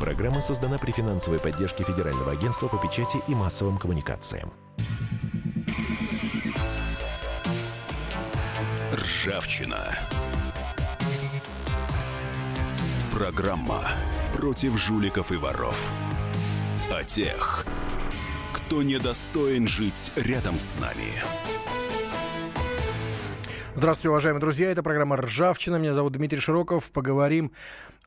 Программа создана при финансовой поддержке Федерального агентства по печати и массовым коммуникациям. Ржавчина. Программа против жуликов и воров. О тех, кто недостоин жить рядом с нами. Здравствуйте, уважаемые друзья. Это программа «Ржавчина». Меня зовут Дмитрий Широков. Поговорим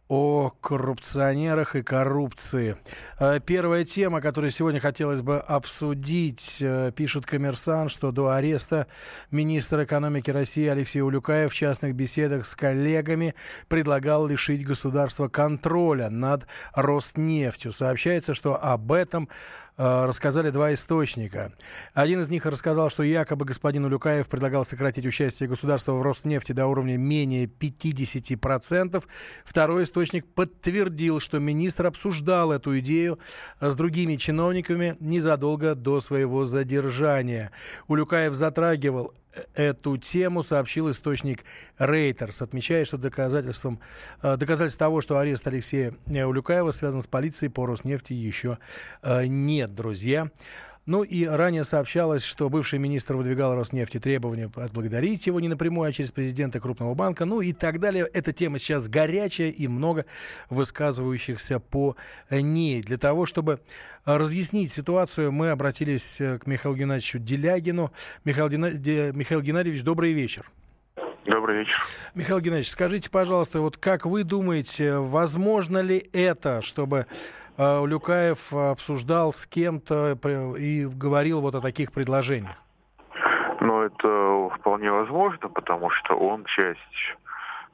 о коррупционерах и коррупции. Э, первая тема, которую сегодня хотелось бы обсудить, э, пишет коммерсант, что до ареста министра экономики России Алексея Улюкаев в частных беседах с коллегами предлагал лишить государства контроля над Роснефтью. Сообщается, что об этом рассказали два источника. Один из них рассказал, что якобы господин Улюкаев предлагал сократить участие государства в Роснефти до уровня менее 50%. Второй источник подтвердил, что министр обсуждал эту идею с другими чиновниками незадолго до своего задержания. Улюкаев затрагивал эту тему сообщил источник Рейтерс, отмечая, что доказательством, э, доказательств того, что арест Алексея Улюкаева связан с полицией по Роснефти еще э, нет, друзья. Ну и ранее сообщалось, что бывший министр выдвигал Роснефти требования отблагодарить его не напрямую, а через президента крупного банка, ну и так далее. Эта тема сейчас горячая и много высказывающихся по ней. Для того, чтобы разъяснить ситуацию, мы обратились к Михаилу Геннадьевичу Делягину. Михаил, Дина... Михаил Геннадьевич, добрый вечер. Добрый вечер. Михаил Геннадьевич, скажите, пожалуйста, вот как вы думаете, возможно ли это, чтобы э, Люкаев обсуждал с кем-то и говорил вот о таких предложениях? Ну, это вполне возможно, потому что он часть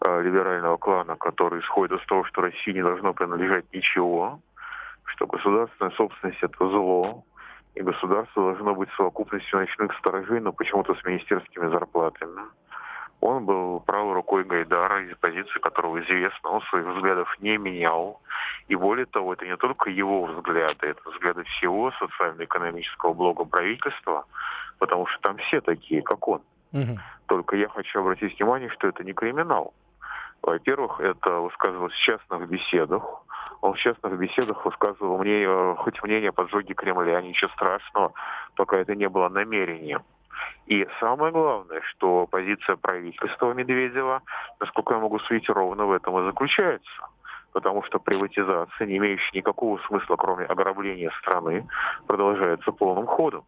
э, либерального клана, который исходит из того, что России не должно принадлежать ничего, что государственная собственность это зло, и государство должно быть совокупностью ночных сторожей, но почему-то с министерскими зарплатами. Он был правой рукой Гайдара, из позиции которого известно, он своих взглядов не менял. И более того, это не только его взгляды, это взгляды всего социально-экономического блока правительства, потому что там все такие, как он. Угу. Только я хочу обратить внимание, что это не криминал. Во-первых, это высказывалось в частных беседах. Он в частных беседах высказывал мнение, хоть мнение о поджоге Кремля, ничего страшного, пока это не было намерением. И самое главное, что позиция правительства Медведева, насколько я могу судить, ровно в этом и заключается. Потому что приватизация, не имеющая никакого смысла, кроме ограбления страны, продолжается полным ходом.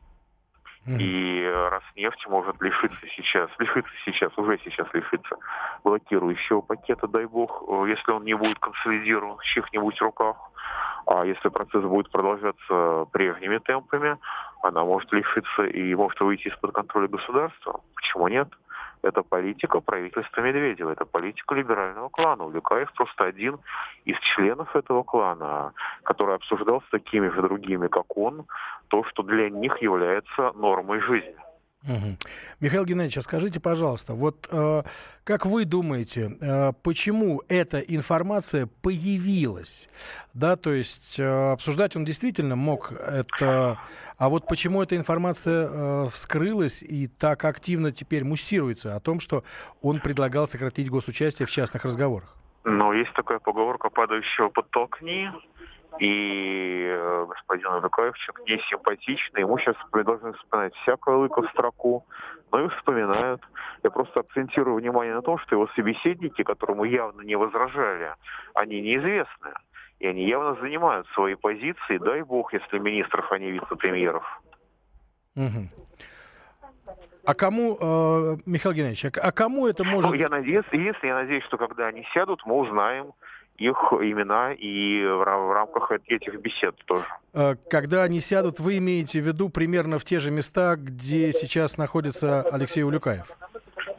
И Роснефть может лишиться сейчас, лишиться сейчас, уже сейчас лишиться блокирующего пакета, дай бог, если он не будет консолидирован в чьих-нибудь руках. А если процесс будет продолжаться прежними темпами, она может лишиться и может выйти из-под контроля государства. Почему нет? Это политика правительства Медведева, это политика либерального клана. Улюкаев просто один из членов этого клана, который обсуждал с такими же другими, как он, то, что для них является нормой жизни. Угу. Михаил Геннадьевич, а скажите, пожалуйста, вот э, как вы думаете, э, почему эта информация появилась? Да, то есть э, обсуждать он действительно мог это, а вот почему эта информация э, вскрылась и так активно теперь муссируется о том, что он предлагал сократить госучастие в частных разговорах? Ну, есть такая поговорка «падающего подтолкни», и э, господин Рукавчик не симпатичный. Ему сейчас должны вспоминать всякую лыко в строку, но и вспоминают. Я просто акцентирую внимание на том, что его собеседники, которому явно не возражали, они неизвестны. И они явно занимают свои позиции, дай бог, если министров, а не вице-премьеров. Угу. А кому, э, Михаил Геннадьевич, а, а кому это может... Ну, я надеюсь, единственное, я надеюсь, что когда они сядут, мы узнаем, их имена и в, в рамках этих бесед тоже. Э, когда они сядут, вы имеете в виду примерно в те же места, где сейчас находится Алексей Улюкаев?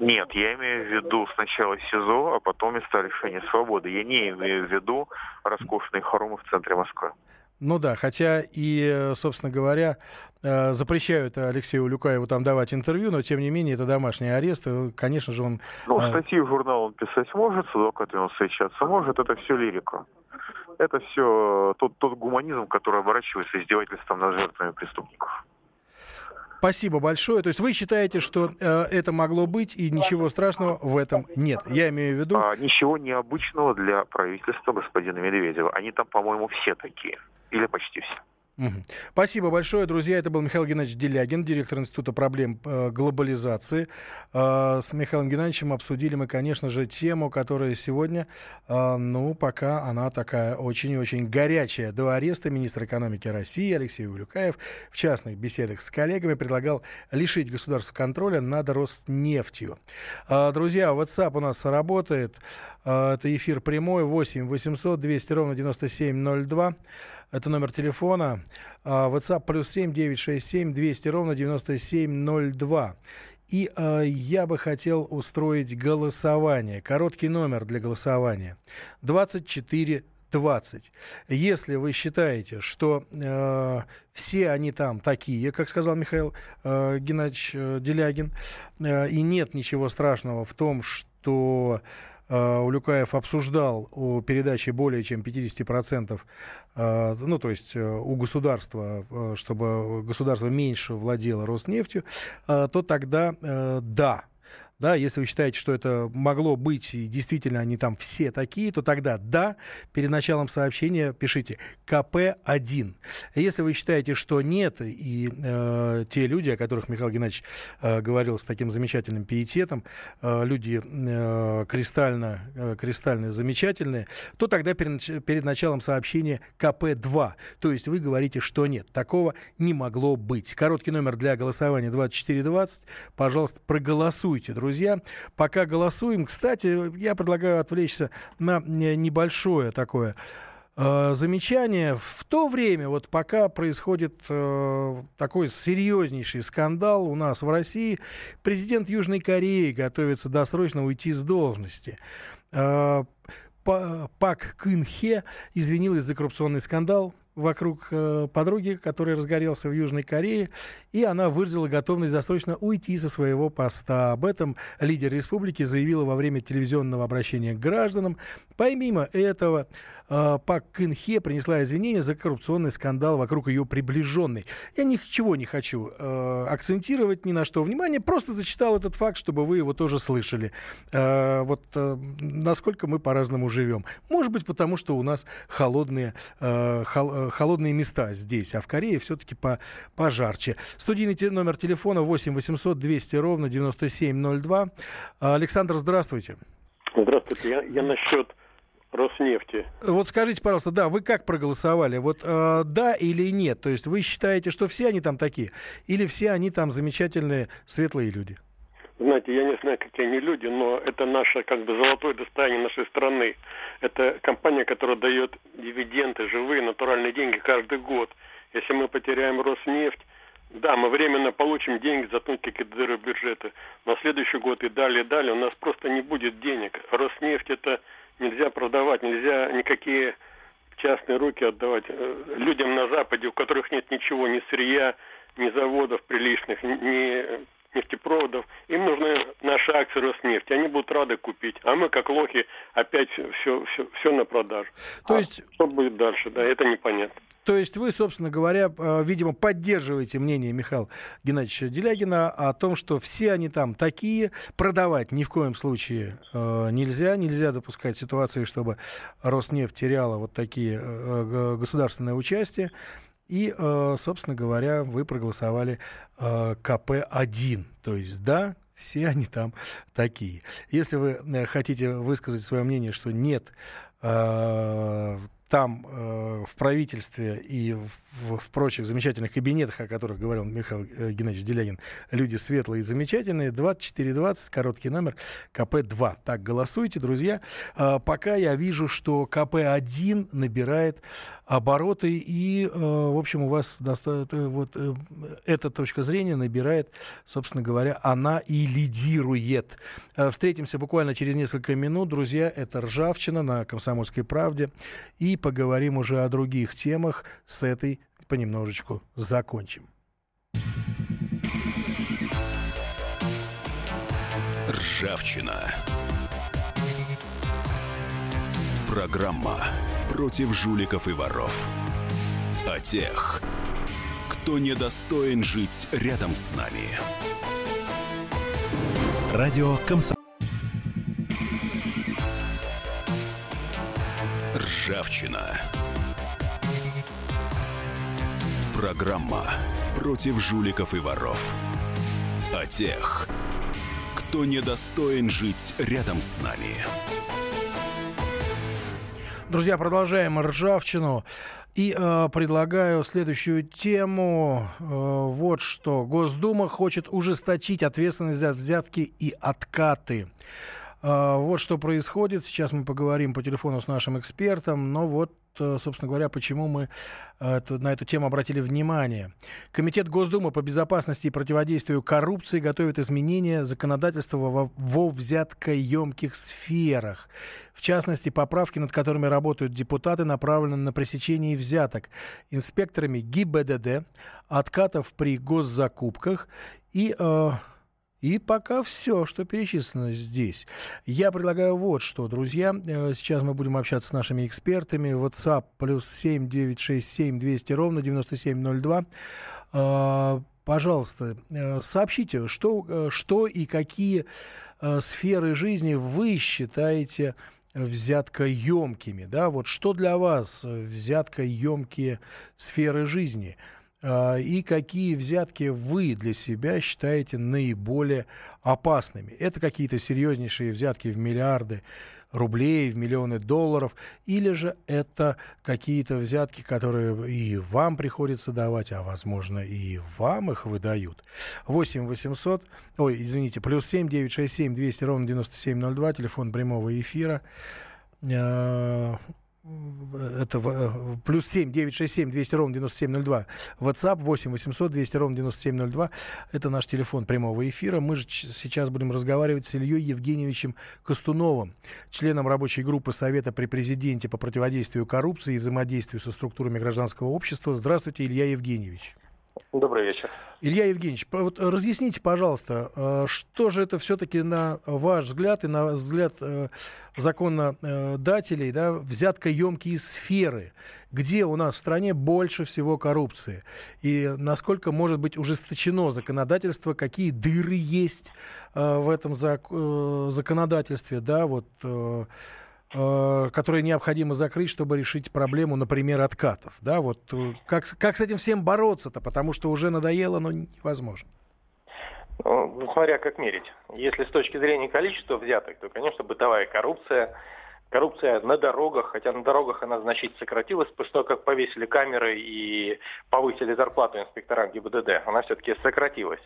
Нет, я имею в виду сначала СИЗО, а потом места лишения свободы. Я не имею в виду роскошные хоромы в центре Москвы. Ну да, хотя и, собственно говоря, э, запрещают Алексею Улюкаеву там давать интервью, но тем не менее это домашний арест, и, конечно же он... Ну, э, статьи в журнал он писать может, с адвокатами он встречаться может, это все лирика. Это все тот, тот гуманизм, который оборачивается издевательством над жертвами преступников. Спасибо большое. То есть вы считаете, что э, это могло быть и ничего страшного в этом нет? Я имею в виду... А, ничего необычного для правительства господина Медведева. Они там, по-моему, все такие. Или почти все. Спасибо большое, друзья. Это был Михаил Геннадьевич Делягин, директор Института проблем э, глобализации. Э, с Михаилом Геннадьевичем обсудили мы, конечно же, тему, которая сегодня, э, ну, пока она такая очень-очень горячая. До ареста министра экономики России Алексей Улюкаев в частных беседах с коллегами предлагал лишить государства контроля над Роснефтью. Друзья, WhatsApp у нас работает. Э, это эфир прямой 8 800 200 ровно 9702. Это номер телефона. А, WhatsApp плюс 7 967 200 ровно 9702. И э, я бы хотел устроить голосование. Короткий номер для голосования. 24 20. Если вы считаете, что э, все они там такие, как сказал Михаил э, Геннадьевич э, Делягин, э, и нет ничего страшного в том, что Э, Улюкаев обсуждал о передаче более чем 50%, э, ну, то есть э, у государства, чтобы государство меньше владело Роснефтью, то тогда да, да, если вы считаете, что это могло быть, и действительно они там все такие, то тогда да, перед началом сообщения пишите КП-1. Если вы считаете, что нет, и э, те люди, о которых Михаил Геннадьевич э, говорил с таким замечательным пиететом, э, люди э, кристально, э, кристально замечательные, то тогда перед, перед началом сообщения КП-2. То есть вы говорите, что нет, такого не могло быть. Короткий номер для голосования 2420. Пожалуйста, проголосуйте, друзья друзья. Пока голосуем. Кстати, я предлагаю отвлечься на небольшое такое э, замечание. В то время, вот пока происходит э, такой серьезнейший скандал у нас в России, президент Южной Кореи готовится досрочно уйти с должности. Э, Пак Кын Хе извинилась за коррупционный скандал вокруг э, подруги, который разгорелся в Южной Корее, и она выразила готовность досрочно уйти со своего поста. Об этом лидер республики заявила во время телевизионного обращения к гражданам. Помимо этого, э, Пак Кын Хе принесла извинения за коррупционный скандал вокруг ее приближенной. Я ничего не хочу э, акцентировать ни на что внимание, просто зачитал этот факт, чтобы вы его тоже слышали. Вот насколько мы по-разному живем. Может быть, потому что у нас холодные, хол, холодные места здесь, а в Корее все-таки по, пожарче. Студийный номер телефона 8 800 200 ровно 9702. Александр, здравствуйте. Здравствуйте. Я, я насчет Роснефти. Вот скажите, пожалуйста, да, вы как проголосовали? Вот э, да или нет? То есть вы считаете, что все они там такие? Или все они там замечательные, светлые люди? Знаете, я не знаю, какие они люди, но это наше как бы золотое достояние нашей страны. Это компания, которая дает дивиденды, живые, натуральные деньги каждый год. Если мы потеряем Роснефть, да, мы временно получим деньги, заткнуть какие-то дыры бюджета. На следующий год и далее, и далее у нас просто не будет денег. Роснефть это нельзя продавать, нельзя никакие частные руки отдавать э, людям на Западе, у которых нет ничего, ни сырья, ни заводов приличных, ни нефтепроводов. Им нужны наши акции Роснефти. Они будут рады купить. А мы, как лохи, опять все, все, все на продажу. То а есть... Что будет дальше? Да, это непонятно. То есть вы, собственно говоря, э, видимо, поддерживаете мнение Михаила Геннадьевича Делягина о том, что все они там такие, продавать ни в коем случае э, нельзя, нельзя допускать ситуации, чтобы Роснефть теряла вот такие э, государственные участия. И, собственно говоря, вы проголосовали КП-1. То есть, да, все они там такие. Если вы хотите высказать свое мнение, что нет, там э, в правительстве и в, в прочих замечательных кабинетах, о которых говорил Михаил э, Геннадьевич Делягин, люди светлые и замечательные. 2420, короткий номер, КП-2. Так, голосуйте, друзья. Э, пока я вижу, что КП-1 набирает обороты, и, э, в общем, у вас доста- э, вот э, эта точка зрения набирает, собственно говоря, она и лидирует. Э, встретимся буквально через несколько минут, друзья. Это «Ржавчина» на «Комсомольской правде». И поговорим уже о других темах. С этой понемножечку закончим. Ржавчина. Программа против жуликов и воров. О тех, кто недостоин жить рядом с нами. Радио «Комсомольская Ржавчина. Программа против жуликов и воров. О тех, кто недостоин жить рядом с нами. Друзья, продолжаем ржавчину. И э, предлагаю следующую тему. Э, вот что. Госдума хочет ужесточить ответственность за взятки и откаты. Э, вот что происходит. Сейчас мы поговорим по телефону с нашим экспертом. Но вот Э, собственно говоря, почему мы э, на эту тему обратили внимание. Комитет Госдумы по безопасности и противодействию коррупции готовит изменения законодательства во взяткоемких сферах. В частности, поправки, над которыми работают депутаты, направлены на пресечение взяток инспекторами ГИБДД, откатов при госзакупках и э, и пока все, что перечислено здесь. Я предлагаю вот что, друзья. Э, сейчас мы будем общаться с нашими экспертами. WhatsApp плюс 7967 200 ровно 9702. Э, пожалуйста, э, сообщите, что, что и какие сферы жизни вы считаете взяткоемкими, да, вот что для вас взяткоемкие сферы жизни – и какие взятки вы для себя считаете наиболее опасными. Это какие-то серьезнейшие взятки в миллиарды рублей, в миллионы долларов, или же это какие-то взятки, которые и вам приходится давать, а возможно и вам их выдают. 8 800, ой, извините, плюс 7 967 200 ровно 9702, телефон прямого эфира. Это э, плюс 7 967 200 ровно 9702. WhatsApp 8 800 200 ровно 9702. Это наш телефон прямого эфира. Мы же сейчас будем разговаривать с Ильей Евгеньевичем Костуновым, членом рабочей группы Совета при Президенте по противодействию коррупции и взаимодействию со структурами гражданского общества. Здравствуйте, Илья Евгеньевич. Добрый вечер. Илья Евгеньевич, вот разъясните, пожалуйста, э, что же это все-таки на ваш взгляд и на взгляд э, законодателей, да, взяткоемкие сферы, где у нас в стране больше всего коррупции? И насколько может быть ужесточено законодательство, какие дыры есть э, в этом законодательстве, да, вот Э, которые необходимо закрыть, чтобы решить проблему, например, откатов. Да, вот э, как, как с этим всем бороться-то, потому что уже надоело, но невозможно. Ну, смотря как мерить. Если с точки зрения количества взяток, то, конечно, бытовая коррупция, коррупция на дорогах, хотя на дорогах она значительно сократилась, после того, как повесили камеры и повысили зарплату инспекторам ГИБДД, она все-таки сократилась.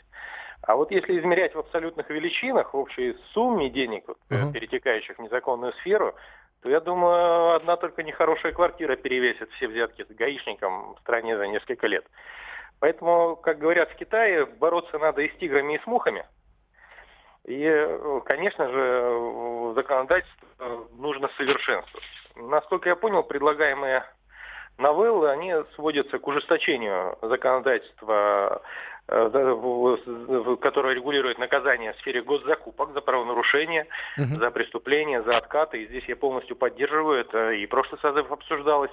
А вот если измерять в абсолютных величинах, в общей сумме денег, uh-huh. перетекающих в незаконную сферу, то я думаю, одна только нехорошая квартира перевесит все взятки с гаишником в стране за несколько лет. Поэтому, как говорят в Китае, бороться надо и с тиграми, и с мухами. И, конечно же, законодательство нужно совершенствовать. Насколько я понял, предлагаемые новеллы, они сводятся к ужесточению законодательства которая регулирует наказание в сфере госзакупок за правонарушение, угу. за преступления, за откаты. И здесь я полностью поддерживаю это. И прошлый созыв обсуждалось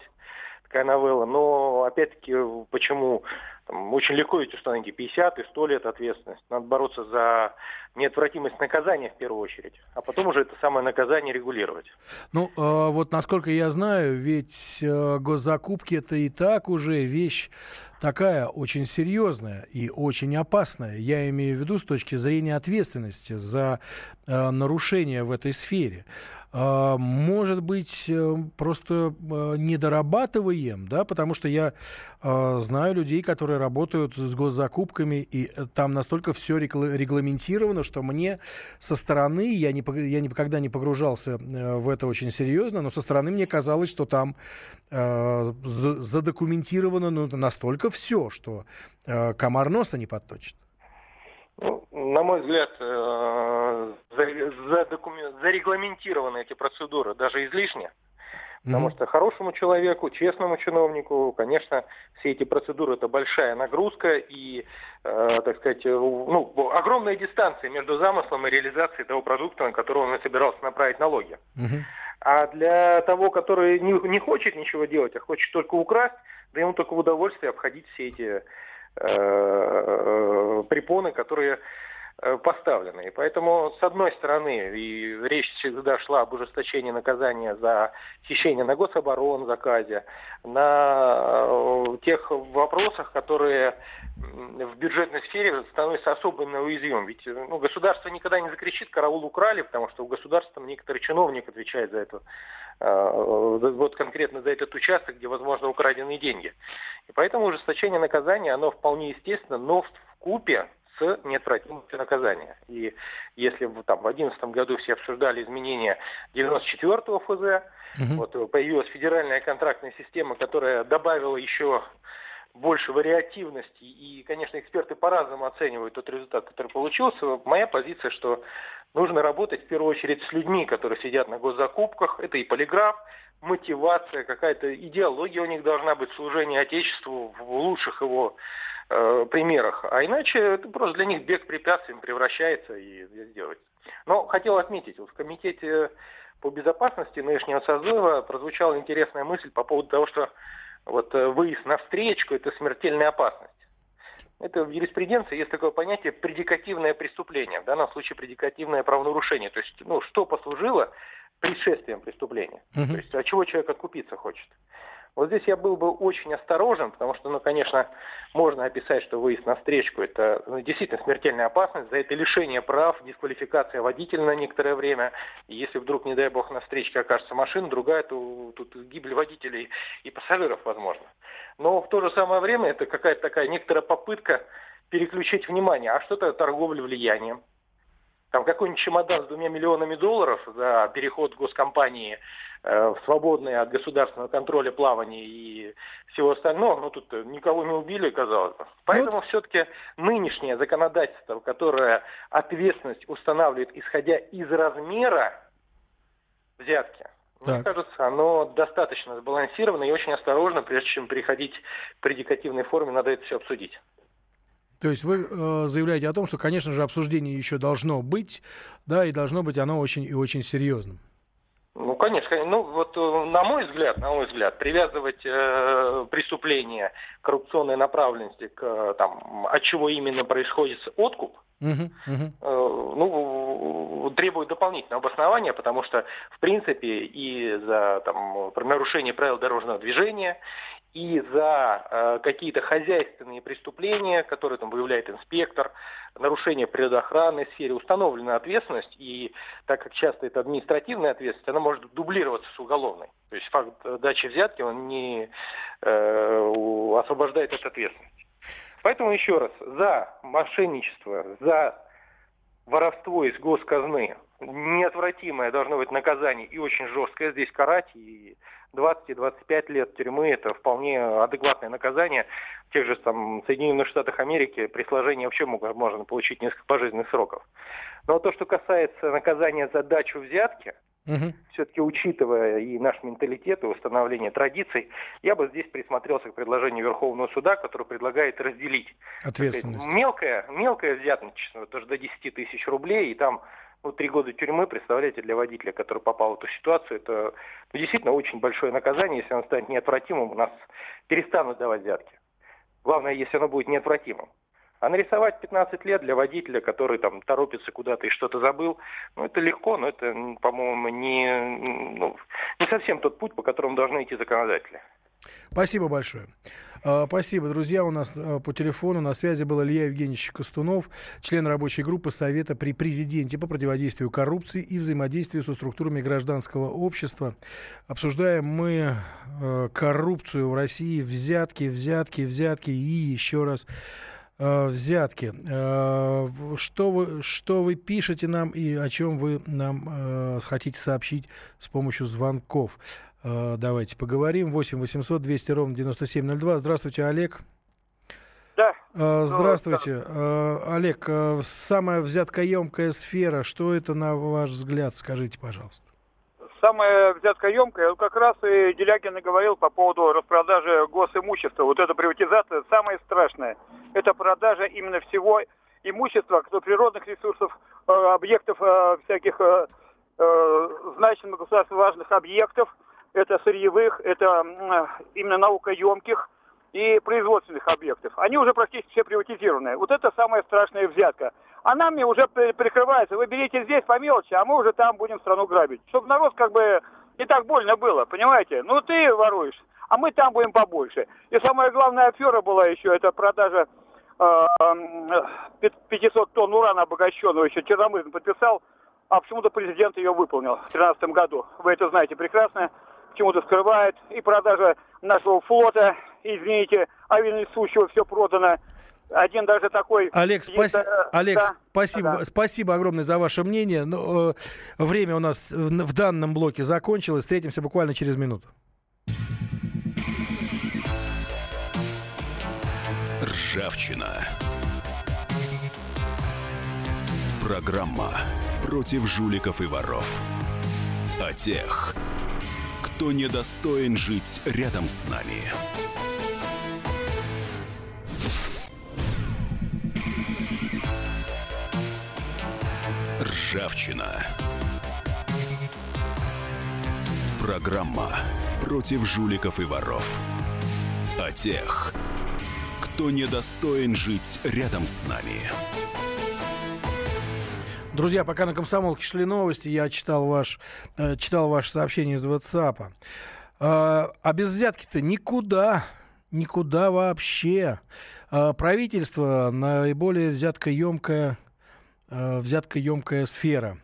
такая новелла. Но, опять-таки, почему там, очень легко ведь установить 50 и 100 лет ответственность. Надо бороться за неотвратимость наказания в первую очередь, а потом уже это самое наказание регулировать. Ну, э, вот насколько я знаю, ведь э, госзакупки это и так уже вещь такая очень серьезная и очень опасная. Я имею в виду с точки зрения ответственности за э, нарушения в этой сфере. А, может быть, э, просто э, недорабатываем, да, потому что я э, знаю людей, которые работают с госзакупками, и там настолько все регламентировано, что мне со стороны, я, не, я никогда не погружался в это очень серьезно, но со стороны мне казалось, что там задокументировано ну, настолько все, что комар носа не подточит. Ну, на мой взгляд, э, зарегламентированы эти процедуры даже излишне. Потому что хорошему человеку, честному чиновнику, конечно, все эти процедуры это большая нагрузка и, э, так сказать, э, ну, огромная дистанция между замыслом и реализацией того продукта, на который он собирался направить налоги. А для того, который не, не хочет ничего делать, а хочет только украсть, да ему только в удовольствие обходить все эти э, препоны, которые Э, поставлены. И поэтому, с одной стороны, и речь всегда шла об ужесточении наказания за хищение на гособорон заказе, на э, тех вопросах, которые в бюджетной сфере становятся особенно уязвимым. Ведь ну, государство никогда не закричит «караул украли», потому что у государства некоторый чиновник отвечает за это э, вот конкретно за этот участок, где, возможно, украденные деньги. И поэтому ужесточение наказания, оно вполне естественно, но в купе с неотвратимостью наказания. И если там, в 2011 году все обсуждали изменения 94-го ФЗ, угу. вот, появилась федеральная контрактная система, которая добавила еще больше вариативности, и, конечно, эксперты по-разному оценивают тот результат, который получился. Моя позиция, что нужно работать в первую очередь с людьми, которые сидят на госзакупках. Это и полиграф, мотивация, какая-то идеология у них должна быть, служение Отечеству в лучших его э, примерах. А иначе это просто для них бег препятствием превращается и сделать. Но хотел отметить, вот в комитете по безопасности нынешнего созыва прозвучала интересная мысль по поводу того, что вот э, выезд на встречку – это смертельная опасность. Это в юриспруденции есть такое понятие предикативное преступление, в данном случае предикативное правонарушение. То есть, ну, что послужило предшествием преступления. Угу. То есть, от чего человек откупиться хочет. Вот здесь я был бы очень осторожен, потому что, ну, конечно, можно описать, что выезд на встречку – это ну, действительно смертельная опасность, за это лишение прав, дисквалификация водителя на некоторое время. И если вдруг, не дай бог, на встречке окажется машина другая, то тут гибель водителей и пассажиров возможно. Но в то же самое время это какая-то такая некоторая попытка переключить внимание. А что это торговля влиянием? Там какой-нибудь чемодан с двумя миллионами долларов за переход госкомпании э, в свободное от государственного контроля плавание и всего остального, ну тут никого не убили, казалось бы. Поэтому вот. все-таки нынешнее законодательство, которое ответственность устанавливает, исходя из размера взятки, так. Мне кажется, оно достаточно сбалансировано и очень осторожно, прежде чем переходить к предикативной форме, надо это все обсудить. То есть вы э, заявляете о том, что, конечно же, обсуждение еще должно быть, да, и должно быть оно очень и очень серьезным. Ну, конечно. Ну, вот э, на мой взгляд, на мой взгляд, привязывать э, преступление коррупционной направленности к там, от чего именно происходит откуп, uh-huh, uh-huh. Э, ну, требует дополнительного обоснования, потому что, в принципе, и за там, нарушение правил дорожного движения, и за э, какие-то хозяйственные преступления, которые там выявляет инспектор, нарушение природоохранной сфере, установлена ответственность, и так как часто это административная ответственность, она может дублироваться с уголовной. То есть факт дачи взятки, он не э, освобождает от ответственности. Поэтому еще раз, за мошенничество, за воровство из госказны неотвратимое должно быть наказание и очень жесткое здесь карать, и 20 и 25 лет тюрьмы – это вполне адекватное наказание. В тех же там, Соединенных Штатах Америки при сложении вообще можно получить несколько пожизненных сроков. Но то, что касается наказания за дачу взятки, угу. все-таки учитывая и наш менталитет, и установление традиций, я бы здесь присмотрелся к предложению Верховного суда, который предлагает разделить ответственность. Мелкое, мелкое взятничество, даже до 10 тысяч рублей, и там ну, три года тюрьмы, представляете, для водителя, который попал в эту ситуацию, это ну, действительно очень большое наказание. Если оно станет неотвратимым, у нас перестанут давать взятки. Главное, если оно будет неотвратимым. А нарисовать 15 лет для водителя, который там торопится куда-то и что-то забыл, ну, это легко, но это, по-моему, не, ну, не совсем тот путь, по которому должны идти законодатели. Спасибо большое. А, спасибо, друзья. У нас а, по телефону на связи был Илья Евгеньевич Костунов, член рабочей группы Совета при президенте по противодействию коррупции и взаимодействию со структурами гражданского общества. Обсуждаем мы а, коррупцию в России, взятки, взятки, взятки и еще раз взятки. Что вы, что вы пишете нам и о чем вы нам хотите сообщить с помощью звонков? Э, давайте поговорим. 8 800 200 ровно 9702. Здравствуйте, Олег. Да. Э, здравствуйте. Э, Олег, самая взяткоемкая сфера, что это на ваш взгляд, скажите, пожалуйста? Самая взяткоемкая, как раз и Делягин и говорил по поводу распродажи госимущества. Вот эта приватизация самое страшное. Это продажа именно всего имущества, природных ресурсов, объектов всяких значимых государственно важных объектов – это сырьевых, это именно наукоемких, и производственных объектов. Они уже практически все приватизированы. Вот это самая страшная взятка. А нами уже прикрывается, вы берите здесь по мелочи, а мы уже там будем страну грабить. Чтобы народ как бы не так больно было, понимаете? Ну ты воруешь, а мы там будем побольше. И самая главная афера была еще, это продажа э, 500 тонн урана обогащенного, еще Черномырдин подписал, а почему-то президент ее выполнил в 2013 году. Вы это знаете прекрасно, почему-то скрывает. И продажа нашего флота, извините, авианесущего все продано. Один даже такой... Олег, спаси... да, Олег да, спасибо, да. спасибо огромное за ваше мнение. Но, э, время у нас в, в данном блоке закончилось. Встретимся буквально через минуту. Ржавчина. Программа против жуликов и воров. О тех, кто недостоин жить рядом с нами. Ржавчина. Программа против жуликов и воров. О тех, кто недостоин жить рядом с нами. Друзья, пока на комсомолке шли новости, я читал, ваш, э, читал ваше сообщение из WhatsApp. Э, а без взятки-то никуда, никуда вообще. Э, правительство наиболее взяткоемкая, э, взяткоемкая сфера.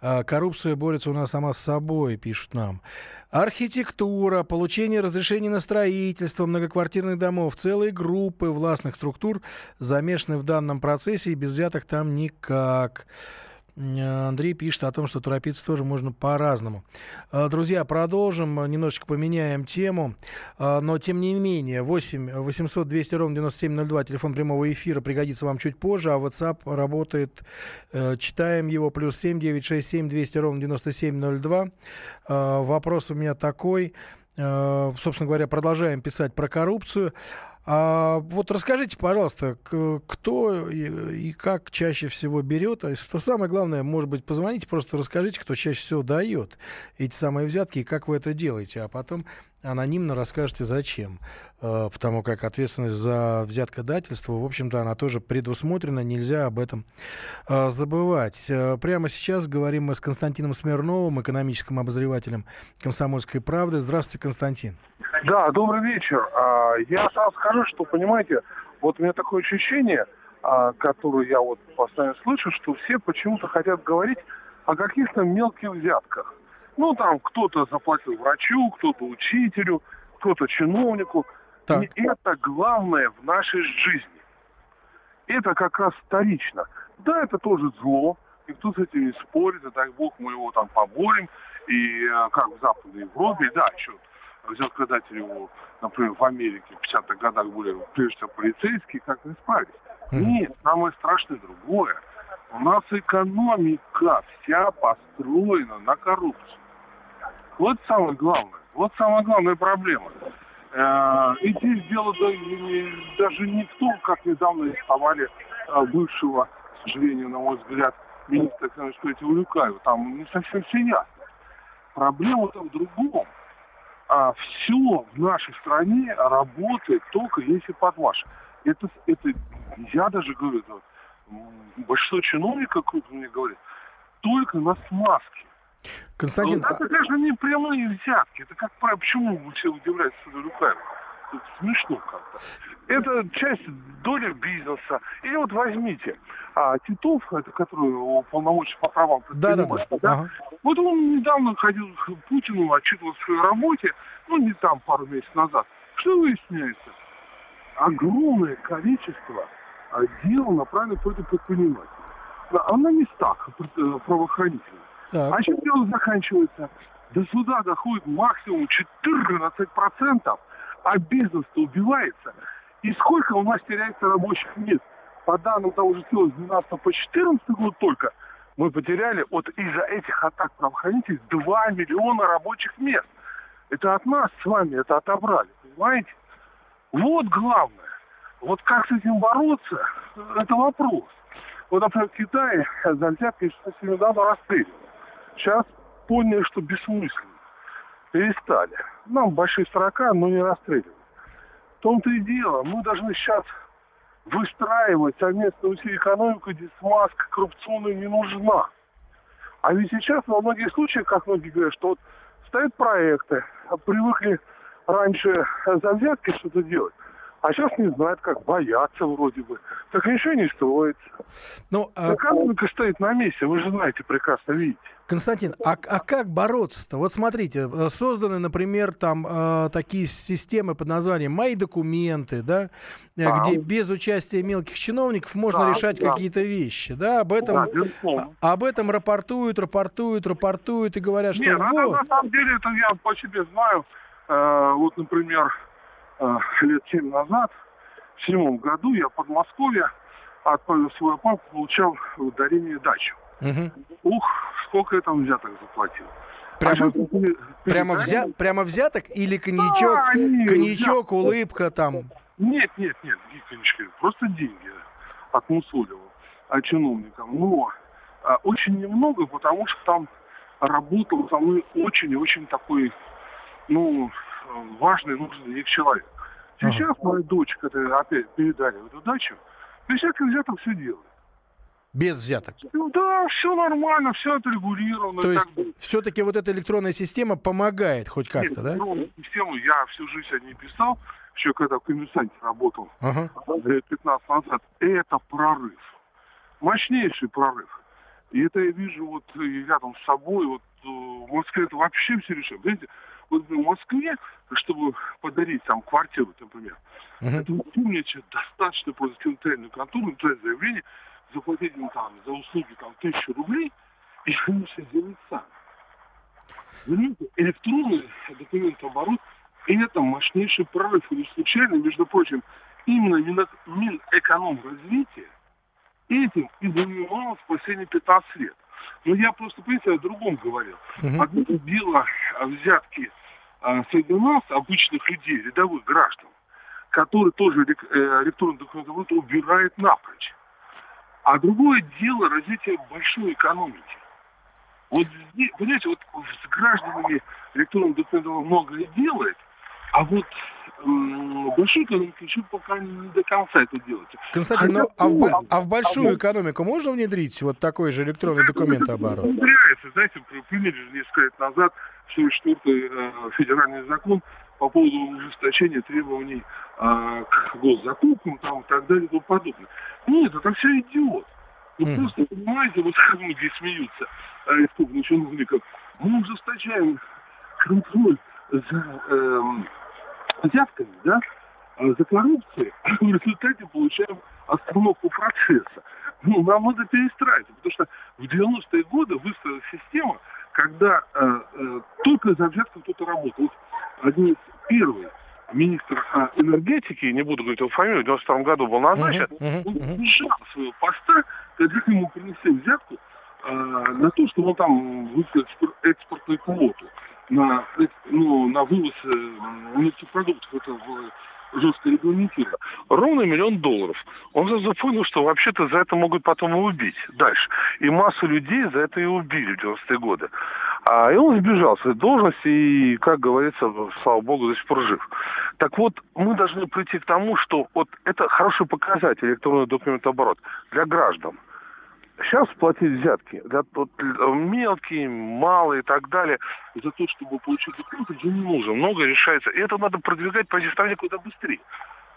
Коррупция борется у нас сама с собой, пишут нам. Архитектура, получение разрешений на строительство многоквартирных домов, целые группы властных структур замешаны в данном процессе, и без взяток там никак. Э, Андрей пишет о том, что торопиться тоже можно по-разному. Э, друзья, продолжим, немножечко поменяем тему, э, но тем не менее, 8 800 200 ровно 9702, телефон прямого эфира пригодится вам чуть позже, а WhatsApp работает, читаем его, плюс 7 967 200 ровно 9702. Вопрос у меня такой, собственно говоря, продолжаем писать про коррупцию. А вот расскажите, пожалуйста, кто и, как чаще всего берет, а что самое главное, может быть, позвоните, просто расскажите, кто чаще всего дает эти самые взятки и как вы это делаете, а потом анонимно расскажете, зачем. А, потому как ответственность за взяткодательство, в общем-то, она тоже предусмотрена, нельзя об этом а, забывать. А, прямо сейчас говорим мы с Константином Смирновым, экономическим обозревателем «Комсомольской правды». Здравствуйте, Константин. Да, добрый вечер. Я сразу скажу, что, понимаете, вот у меня такое ощущение, которое я вот постоянно слышу, что все почему-то хотят говорить о каких-то мелких взятках. Ну, там кто-то заплатил врачу, кто-то учителю, кто-то чиновнику. Так. И это главное в нашей жизни. Это как раз вторично. Да, это тоже зло, никто с этим не спорит, и дай бог мы его там поборем. И э, как в Западной Европе, да, еще взяткодатели его, например, в Америке в 50-х годах были прежде всего полицейские, как не справились. Нет, самое страшное другое. У нас экономика вся построена на коррупции. Вот самое главное. Вот самая главная проблема. Э, и здесь дело даже не в том, как недавно арестовали э, бывшего, к сожалению, на мой взгляд, министра экономического развития Улюкаева. Там не совсем все ясно. Проблема-то в другом. А все в нашей стране работает только если под ваш. Это, это я даже говорю, это, большинство чиновников, как мне говорят, только на смазке. Константин... Ну, это даже не прямые взятки. Это как правило, почему вы все удивляетесь руками? Это смешно как-то. Это часть доли бизнеса. Или вот возьмите, а, Титов, это который полномочия по правам да, да, да. да? Ага. Вот он недавно ходил к Путину, отчитывался в своей работе, ну не там пару месяцев назад. Что выясняется? Огромное количество а, дел направлено против предпринимателей. А на местах э, правоохранительных. Так. А чем дело заканчивается? До суда доходит максимум 14%, а бизнес-то убивается. И сколько у нас теряется рабочих мест? По данным того же дела с 12 по 14 год только мы потеряли вот из-за этих атак правоохранителей 2 миллиона рабочих мест. Это от нас с вами это отобрали, понимаете? Вот главное. Вот как с этим бороться, это вопрос. Вот, например, в Китае за взятки совсем недавно расстреливали. Сейчас поняли, что бессмысленно. Перестали. Нам большие строка, но не расстреливают. том-то и дело. Мы должны сейчас выстраивать совместную всю экономику, где смазка коррупционная не нужна. А ведь сейчас во многих случаях, как многие говорят, что вот ставят проекты, а привыкли раньше за взятки что-то делать. А сейчас не знают, как бояться вроде бы. Так ничего не строится. Ну, а... Экономика стоит на месте, вы же знаете, прекрасно видите. Константин, а, а как бороться-то? Вот смотрите, э, созданы, например, там э, такие системы под названием «Мои документы», да, э, а, где без участия мелких чиновников можно да, решать да. какие-то вещи, да, об этом, да, об этом рапортуют, рапортуют, рапортуют и говорят, что Нет, вот... на самом деле это я по себе знаю, э, вот, например, лет семь назад, в седьмом году я в Подмосковье отправил свой папу, получал дарение дачу. Угу. Ух, сколько я там взяток заплатил. Прямо, а прямо, взя, прямо взяток или коньячок, а, нет, коньячок, взяток. улыбка там? Нет, нет, нет, коньячки, просто деньги отмусоливал а чиновникам. Но а, очень немного, потому что там работал со мной очень и очень такой, ну, важный, нужный их человек. Сейчас ага. моя дочь, когда опять передали в эту дачу, без всяких взяток все делает. Без взяток. Ну, да, все нормально, все отрегулировано. То есть все-таки вот эта электронная система помогает хоть как-то, да? Электронную систему я всю жизнь о ней писал, еще когда в коммерсанте работал, ага. лет 15 назад. Это прорыв. Мощнейший прорыв. И это я вижу вот рядом с собой, вот в Москве это вообще все решено. Знаете, вот в Москве, чтобы подарить там квартиру, например, uh-huh. это умничать достаточно просто территориальную контору, написать заявление, заплатить им там за услуги там тысячу рублей, и они все делают сами. Понимаете, электронный документооборот – это мощнейший прорыв. И не случайно, между прочим, именно Минэкономразвитие этим и занималось последние 15 лет. Но я просто, понимаете, о другом говорил. Одно дело взятки а, среди нас, обычных людей, рядовых граждан, которые тоже э, электронный документ убирает напрочь. А другое дело развитие большой экономики. Вот, понимаете, вот с гражданами электронным документом многое делает, а вот большую экономику еще пока не до конца это делается. Константин, ну, а, в, а в большую а экономику можно внедрить вот такой же электронный документооборот? Внедряется. Знаете, приняли несколько лет назад 44-й э, федеральный закон по поводу ужесточения требований э, к госзакупкам там, и так далее и тому подобное. Нет, это все идиот. Вы mm. просто понимаете, вот как многие смеются э, республиканных чиновников, мы ужесточаем контроль за э, взятками, да, а за коррупцией, а в результате получаем остановку процесса. Ну, нам надо перестраиваться, потому что в 90-е годы выстроилась система, когда э, э, только за взятку кто-то работал. Вот один из первых министр э, энергетики, не буду говорить его фамилию, в 92 году был назначен, uh-huh, uh-huh, он убежал uh-huh. своего поста, когда ему принесли взятку э, на то, что он там выпустил экспортную квоту на, ну, на вывоз э, нефтепродуктов. Это было жестко регламентировано. Ровно миллион долларов. Он сразу понял, что вообще-то за это могут потом и убить дальше. И массу людей за это и убили в 90-е годы. А, и он сбежал с этой должности и, как говорится, слава богу, до сих пор жив. Так вот, мы должны прийти к тому, что вот это хороший показатель электронный документооборот для граждан сейчас платить взятки, для, вот, мелкие, малые и так далее, за то, чтобы получить документы, не нужно. Много решается. И это надо продвигать по всей стране куда быстрее.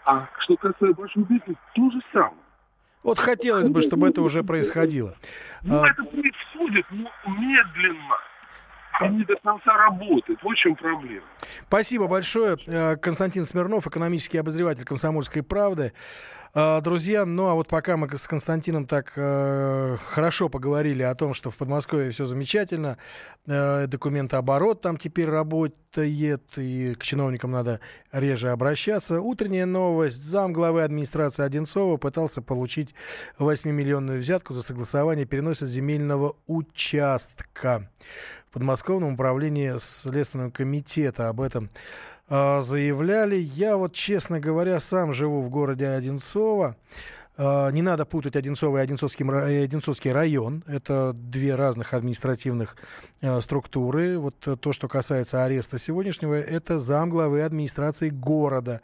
А что касается больших бизнеса, то же самое. Вот хотелось бы, чтобы это уже происходило. Ну, а... это происходит, но медленно не до конца работает. Вот в чем проблема. Спасибо большое. Э, Константин Смирнов, экономический обозреватель «Комсомольской правды». Э, друзья, ну а вот пока мы с Константином так э, хорошо поговорили о том, что в Подмосковье все замечательно, э, документооборот там теперь работает, и к чиновникам надо реже обращаться. Утренняя новость. Зам главы администрации Одинцова пытался получить 8-миллионную взятку за согласование переноса земельного участка в подмосковном управлении Следственного комитета. Об этом заявляли. Я вот, честно говоря, сам живу в городе Одинцово. Э, не надо путать Одинцово и Одинцовский, и Одинцовский район. Это две разных административных э, структуры. Вот то, что касается ареста сегодняшнего, это замглавы администрации города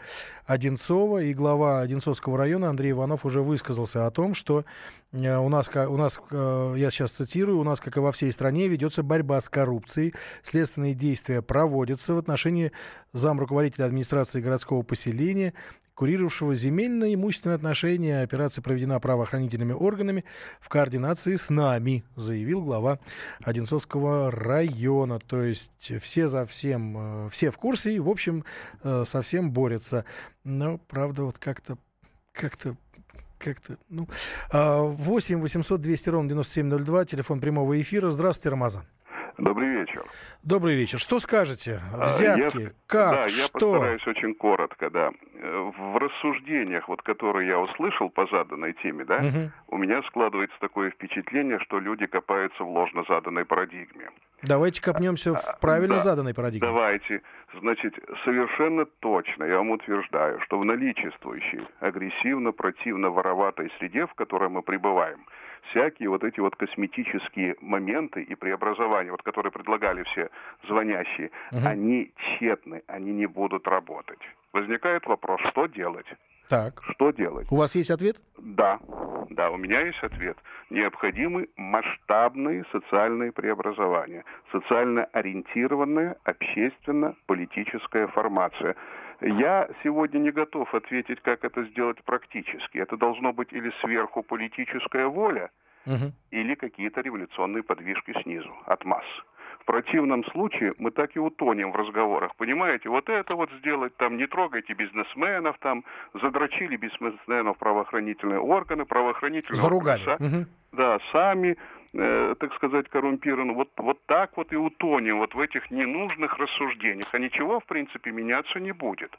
Одинцова. И глава Одинцовского района Андрей Иванов уже высказался о том, что э, у нас, у нас, я сейчас цитирую, у нас, как и во всей стране, ведется борьба с коррупцией. Следственные действия проводятся в отношении замруководителя администрации городского поселения курировавшего земельно-имущественные отношения. Операция проведена правоохранительными органами в координации с нами, заявил глава Одинцовского района. То есть все за всем, э, все в курсе и, в общем, э, совсем борются. Но, правда, вот как-то как-то как-то, ну, 8 800 200 ровно 9702, телефон прямого эфира. Здравствуйте, Рамазан. Добрый вечер. Добрый вечер. Что скажете? А, Взятки? Я, как? Да, что? я постараюсь очень коротко, да. Э, в рассуждениях, вот, которые я услышал по заданной теме, да, угу. у меня складывается такое впечатление, что люди копаются в ложно заданной парадигме. Давайте копнемся в а, правильно да, заданной парадигме. Давайте. Значит, совершенно точно я вам утверждаю, что в наличествующей агрессивно, противно, вороватой среде, в которой мы пребываем, всякие вот эти вот косметические моменты и преобразования, вот которые предлагали все звонящие, угу. они тщетны, они не будут работать. Возникает вопрос, что делать? Так. Что делать? У вас есть ответ? Да, да, у меня есть ответ. Необходимы масштабные социальные преобразования, социально ориентированная общественно-политическая формация. Я сегодня не готов ответить, как это сделать практически. Это должно быть или сверху политическая воля, угу. или какие-то революционные подвижки снизу, от масс. В противном случае мы так и утонем в разговорах. Понимаете, вот это вот сделать, там, не трогайте бизнесменов, там, задрочили бизнесменов правоохранительные органы, правоохранительные Заругали. органы. Угу. Да, сами, э, так сказать, коррумпированы. Вот, вот так вот и утонем вот в этих ненужных рассуждениях. А ничего, в принципе, меняться не будет.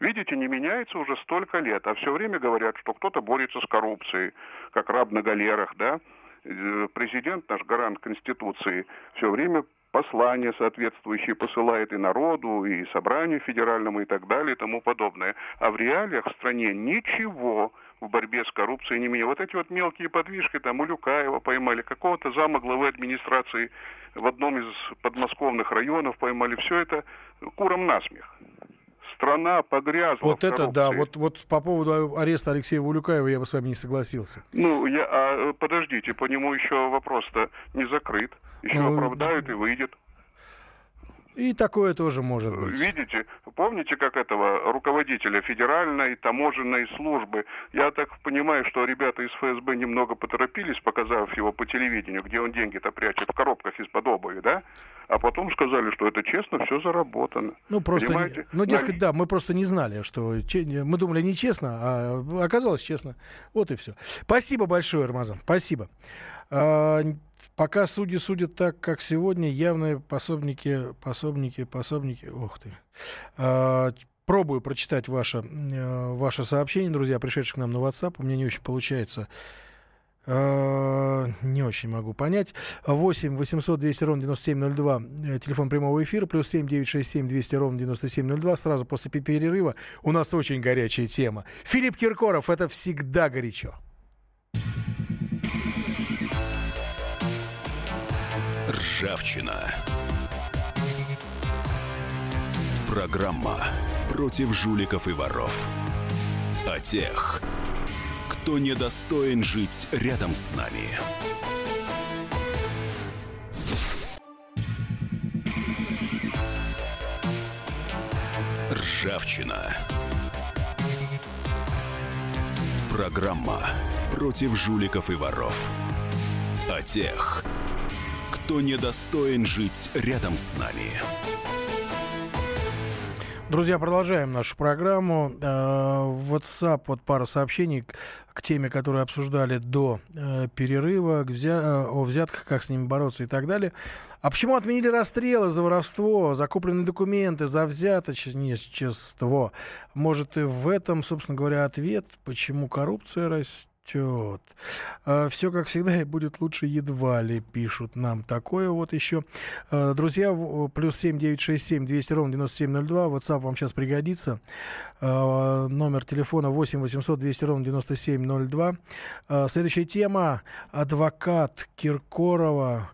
Видите, не меняется уже столько лет, а все время говорят, что кто-то борется с коррупцией, как раб на галерах, да. Э, президент, наш гарант Конституции, все время послания соответствующие посылает и народу, и собранию федеральному, и так далее, и тому подобное. А в реалиях в стране ничего в борьбе с коррупцией не менее. Вот эти вот мелкие подвижки, там у Люкаева поймали, какого-то зама главы администрации в одном из подмосковных районов поймали. Все это куром насмех страна погрязла. Вот это да, вот, вот по поводу ареста Алексея Вулюкаева я бы с вами не согласился. Ну, я, а, подождите, по нему еще вопрос-то не закрыт. Еще ну, оправдают и выйдет. И такое тоже может быть. Видите, помните, как этого руководителя федеральной таможенной службы? Я так понимаю, что ребята из ФСБ немного поторопились, показав его по телевидению, где он деньги-то прячет в коробках из-под обуви, да? А потом сказали, что это честно, все заработано. Ну, просто, Понимаете? ну, дескать, да, мы просто не знали, что мы думали нечестно, а оказалось честно. Вот и все. Спасибо большое, Рамазан, спасибо. А, Пока судьи судят так, как сегодня, явные пособники, пособники, пособники, ох ты. А, пробую прочитать ваше, э, ваше сообщение, друзья, пришедших к нам на WhatsApp. У меня не очень получается. Uh, не очень могу понять. 8 800 200 ровно 9702, э, телефон прямого эфира, плюс 7 967 200 ровно 9702. Сразу после перерыва у нас очень горячая тема. Филипп Киркоров, это всегда горячо. Ржавчина. Программа против жуликов и воров. О тех, кто недостоин жить рядом с нами. Ржавчина. Программа против жуликов и воров. О тех, кто недостоин жить рядом с нами. Друзья, продолжаем нашу программу. Э, в WhatsApp вот пара сообщений к теме, которую обсуждали до э, перерыва, взя... о взятках, как с ними бороться и так далее. А почему отменили расстрелы за воровство, закупленные документы, за взяточничество? Может, и в этом, собственно говоря, ответ, почему коррупция растет? Растет. А, все как всегда и будет лучше едва ли, пишут нам. Такое вот еще. А, друзья, плюс семь девять шесть семь двести ровно девяносто семь ноль два. WhatsApp вам сейчас пригодится. А, номер телефона восемь восемьсот двести ровно девяносто семь ноль два. Следующая тема. Адвокат Киркорова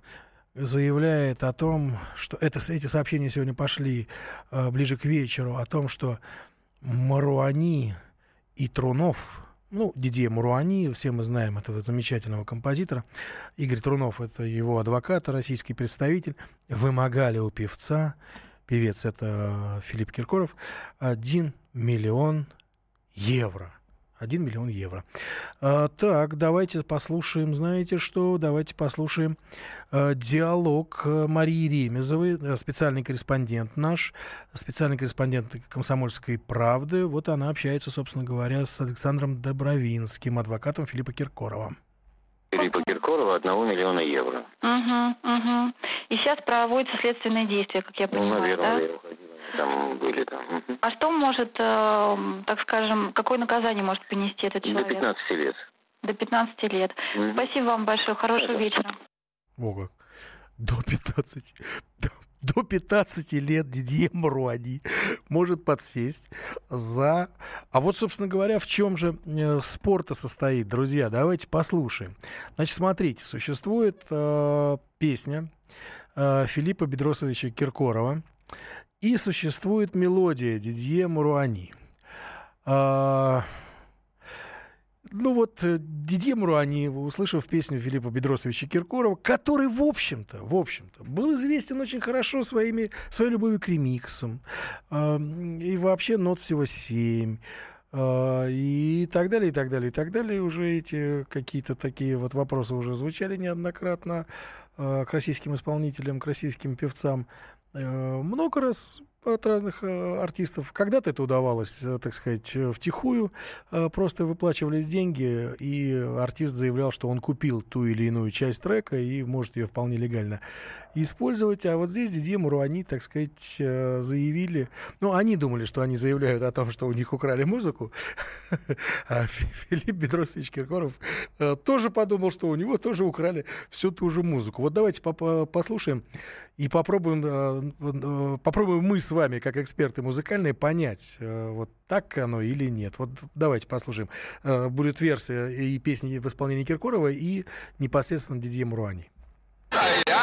заявляет о том, что это, эти сообщения сегодня пошли э, ближе к вечеру, о том, что Маруани и Трунов ну, Дидье Муруани, все мы знаем этого замечательного композитора. Игорь Трунов, это его адвокат, российский представитель, вымогали у певца, певец это Филипп Киркоров, 1 миллион евро. 1 миллион евро. А, так, давайте послушаем, знаете что, давайте послушаем а, диалог э, Марии Ремезовой, э, специальный корреспондент наш, специальный корреспондент «Комсомольской правды». Вот она общается, собственно говоря, с Александром Добровинским, адвокатом Филиппа Киркорова. Филиппа Киркорова одного миллиона евро. Угу, угу. И сейчас проводятся следственные действия, как я ну, понимаю, ну, наверное, да? я там были там. А что может, э, так скажем, какое наказание может понести этот человек? До 15 лет. До 15 лет. Угу. Спасибо вам большое, хорошего да. вечера. Ого. До 15. До 15 лет Дидье Маруани может подсесть за... А вот, собственно говоря, в чем же э, спорта состоит, друзья? Давайте послушаем. Значит, смотрите, существует э, песня э, Филиппа Бедросовича Киркорова и существует мелодия Дидье Муруани. А, ну вот э, Дидье Муруани, услышав песню Филиппа Бедросовича Киркорова, который, в общем-то, в общем-то, был известен очень хорошо своими, своей любовью к ремиксам. А, и вообще нот всего семь. А, и так далее, и так далее, и так далее. Уже эти какие-то такие вот вопросы уже звучали неоднократно а, к российским исполнителям, к российским певцам. Э, много раз от разных э, артистов. Когда-то это удавалось, э, так сказать, втихую. Просто выплачивались деньги, и артист заявлял, что он купил ту или иную часть трека и может ее вполне легально использовать. А вот здесь Дидье Муруани, так сказать, заявили... Ну, они думали, что они заявляют о том, что у них украли музыку. А Филипп Бедросович Киркоров тоже подумал, что у него тоже украли всю ту же музыку. Вот давайте послушаем и попробуем, э, э, попробуем мы с вами, как эксперты музыкальные, понять, э, вот так оно или нет. Вот давайте послушаем. Будет версия и песни в исполнении Киркорова, и непосредственно Дидье Муруани. А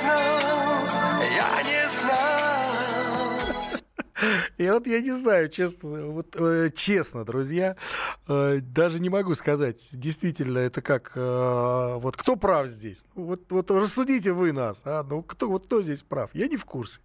знал, я не знал. И вот я не знаю, честно, вот, э, честно, друзья, э, даже не могу сказать, действительно, это как, э, вот кто прав здесь? Ну, вот, вот рассудите вы нас, а, ну кто, вот кто здесь прав? Я не в курсе.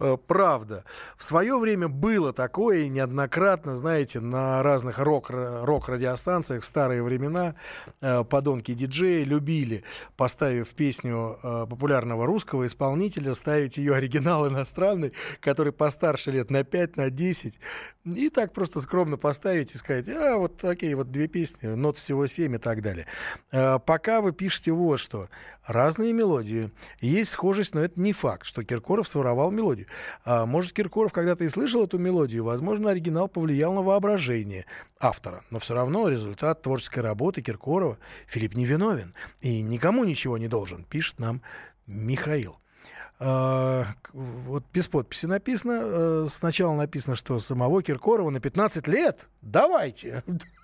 Э, правда. В свое время было такое, и неоднократно, знаете, на разных рок, рок-радиостанциях в старые времена э, подонки-диджеи любили, поставив песню э, популярного русского исполнителя, ставить ее оригинал иностранный, который постарше лет на 5, на 10, и так просто скромно поставить и сказать, а вот такие вот две песни, нот всего 7 и так далее. Пока вы пишете вот что. Разные мелодии. Есть схожесть, но это не факт, что Киркоров своровал мелодию. А, может, Киркоров когда-то и слышал эту мелодию, возможно, оригинал повлиял на воображение автора. Но все равно результат творческой работы Киркорова Филипп не виновен и никому ничего не должен, пишет нам Михаил. Uh, вот без подписи написано. Uh, сначала написано, что самого Киркорова на 15 лет. Давайте.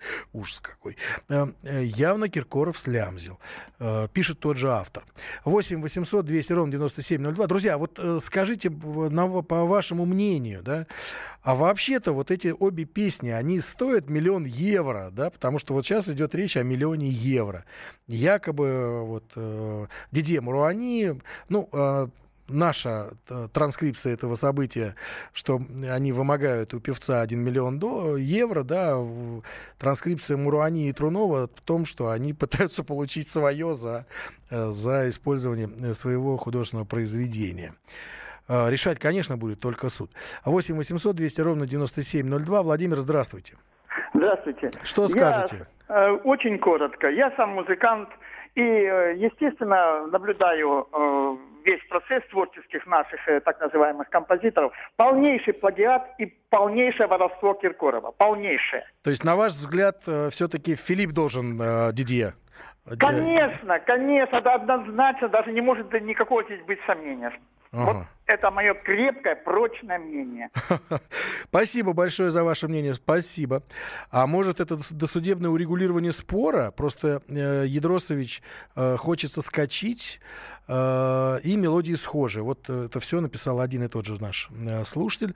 Ужас какой. Э, э, явно Киркоров слямзил. Э, пишет тот же автор. 8 800 200 ровно 9702. Друзья, вот скажите, по вашему мнению, да, а вообще-то вот эти обе песни, они стоят миллион евро, да, потому что вот сейчас идет речь о миллионе евро. Якобы вот Дидье Муруани, ну, наша э, транскрипция этого события, что они вымогают у певца 1 миллион до, евро, да, транскрипция Муруани и Трунова в том, что они пытаются получить свое за, э, за использование э, своего художественного произведения. Решать, конечно, будет только суд. 8 800 200 ровно 9702. Владимир, здравствуйте. Здравствуйте. Что Я, скажете? э, очень коротко. Я сам музыкант и, естественно, наблюдаю э, весь процесс творческих наших э, так называемых композиторов. Полнейший плагиат и полнейшее воровство Киркорова. Полнейшее. То есть, на ваш взгляд, все-таки Филипп должен э, Дидье? э, Конечно, конечно, это однозначно, даже не может никакого здесь быть сомнения. Ага. Это мое крепкое, прочное мнение. Спасибо большое за ваше мнение. Спасибо. А может, это дос- досудебное урегулирование спора? Просто э, Ядросович э, хочется скачить, э, и мелодии схожи. Вот э, это все написал один и тот же наш э, слушатель.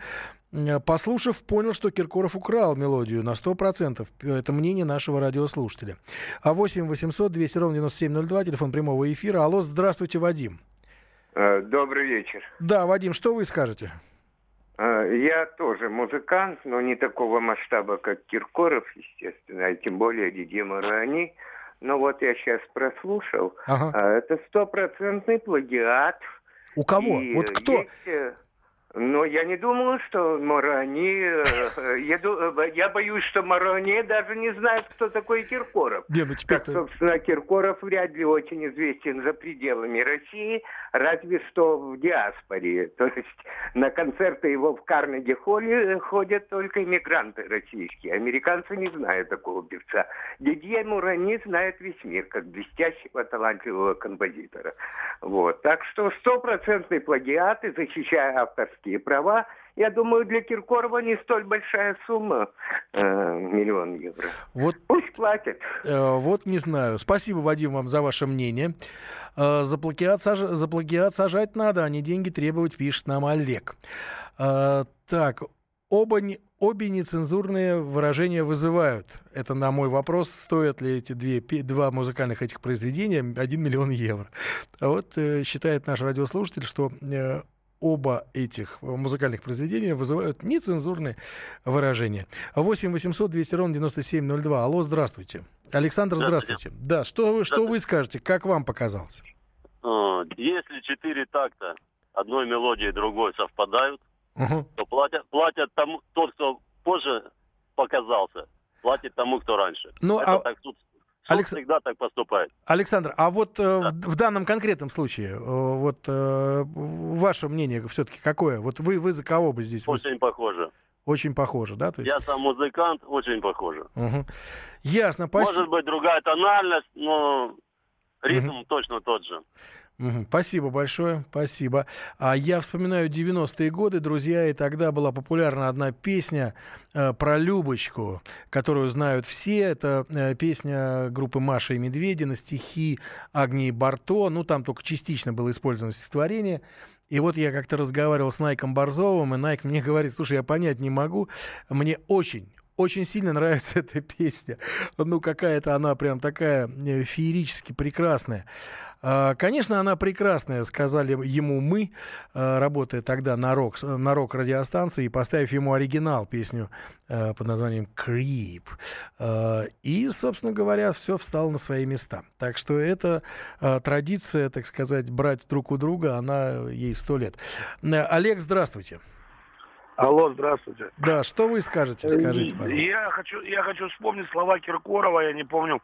Э, Послушав, понял, что Киркоров украл мелодию на 100%. Это мнение нашего радиослушателя. А 8 800 200 ровно 9702, телефон прямого эфира. Алло, здравствуйте, Вадим. Э, Добрый вечер. Да, Вадим, что вы скажете? Э, Я тоже музыкант, но не такого масштаба, как Киркоров, естественно, и тем более Дидье Мурани. Но вот я сейчас прослушал. Ага. А, Это стопроцентный плагиат. У кого? И Вот кто? есть, э, но я не думаю, что Морани... э, Я, э, я боюсь, что Морани даже не знает, кто такой Киркоров. Не, ну Как, теперь-то... собственно, Киркоров вряд ли очень известен за пределами России, разве что в диаспоре. То есть на концерты его в Карнеги-холле ходят только иммигранты российские. Американцы не знают такого певца. Дидье Мурани знает весь мир, как блестящего, талантливого композитора. Вот. Так что стопроцентный плагиат, и защищая авторские права, я думаю, для Киркорова не столь большая сумма, э, миллион евро. Вот Пусть платят. Э, Вот не знаю. Спасибо, Вадим, вам за ваше мнение. Э, За плагиат, саж- за плагиат сажать надо, а не деньги требовать, пишет нам Олег. Э, Так, оба не- обе нецензурные выражения вызывают. Это на мой вопрос, стоят ли эти две, два музыкальных этих произведения 1 миллион евро. А вот э, считает наш радиослушатель, что э, оба этих музыкальных произведения вызывают нецензурные выражения. 8 800 200 ровно 9702. Алло, здравствуйте. Александр, здравствуйте. Здравствуйте. Да, что вы, что вы скажете? Как вам показалось? Э, Если четыре такта одной мелодии и другой совпадают, Мгм. то платят, платят тому, тот, кто позже показался, платит тому, кто раньше. Ну, Это а- так суд, суд Алекс- всегда так поступает. Александр, а вот э, в, в данном конкретном случае, э, вот э, ваше мнение все-таки какое? Вот вы, вы за кого бы здесь Очень похоже. Очень похоже, да? То есть... Я сам музыкант, очень похоже. Мгм. Ясно, спасибо. Может быть, другая тональность, но ритм точно тот же. Спасибо большое, спасибо. А я вспоминаю 90-е годы, друзья, и тогда была популярна одна песня э, про Любочку, которую знают все. Это э, песня группы Маша и Медведи на стихи Агнии Барто. Ну, там только частично было использовано стихотворение. И вот я как-то разговаривал с Найком Борзовым, и Найк мне говорит, слушай, я понять не могу, мне очень, очень сильно нравится эта песня. Ну, какая-то она прям такая э, феерически прекрасная. А, Конечно, она прекрасная, сказали ему мы, э, работая тогда на рок, на рок-радиостанции, поставив ему оригинал, песню э, под названием «Creep». Э, И, собственно говоря, все встало на свои места. Так что эта э, традиция, так сказать, брать друг у друга, она ей сто лет. Э, Олег, здравствуйте. Алло, здравствуйте. Да, что вы скажете, скажите, пожалуйста. Я хочу, я хочу вспомнить слова Киркорова, я не помню,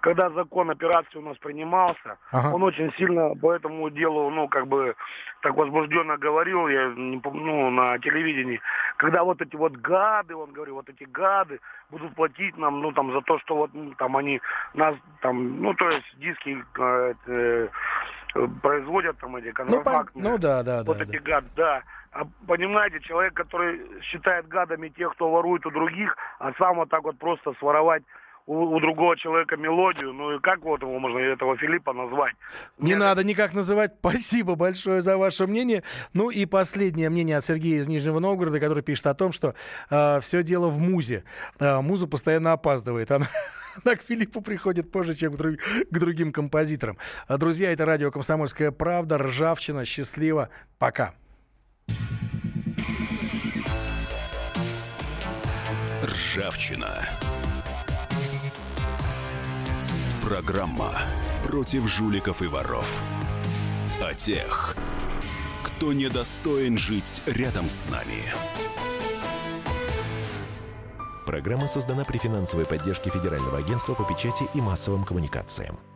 когда закон операции у нас принимался, Ага. он очень сильно по этому делу, ну, как бы, так возбужденно говорил, я не помню, ну, на телевидении, когда вот эти вот гады, он говорил, вот эти гады будут платить нам, ну, там, за то, что вот, ну, там, они нас, там, ну, то есть диски э, э, производят, там, эти Ну, пон- контрафактные. ну да, да, вот да. эти гады, да. А понимаете, человек, который считает гадами тех, кто ворует у других, а сам вот так вот просто своровать у, у другого человека мелодию, ну и как вот его можно, этого Филиппа назвать? Не надо никак называть. Спасибо большое за ваше мнение. Ну и последнее мнение от Сергея из Нижнего Новгорода, который пишет о том, что все дело в музе. Э, муза постоянно опаздывает. Она, она к Филиппу приходит позже, чем к, друг, к другим композиторам. А, друзья, это радио «Комсомольская правда», «Ржавчина». Счастливо. Пока. Ржавчина. Программа против жуликов и воров. О тех, кто недостоин жить рядом с нами. Программа создана при финансовой поддержке Федерального агентства по печати и массовым коммуникациям.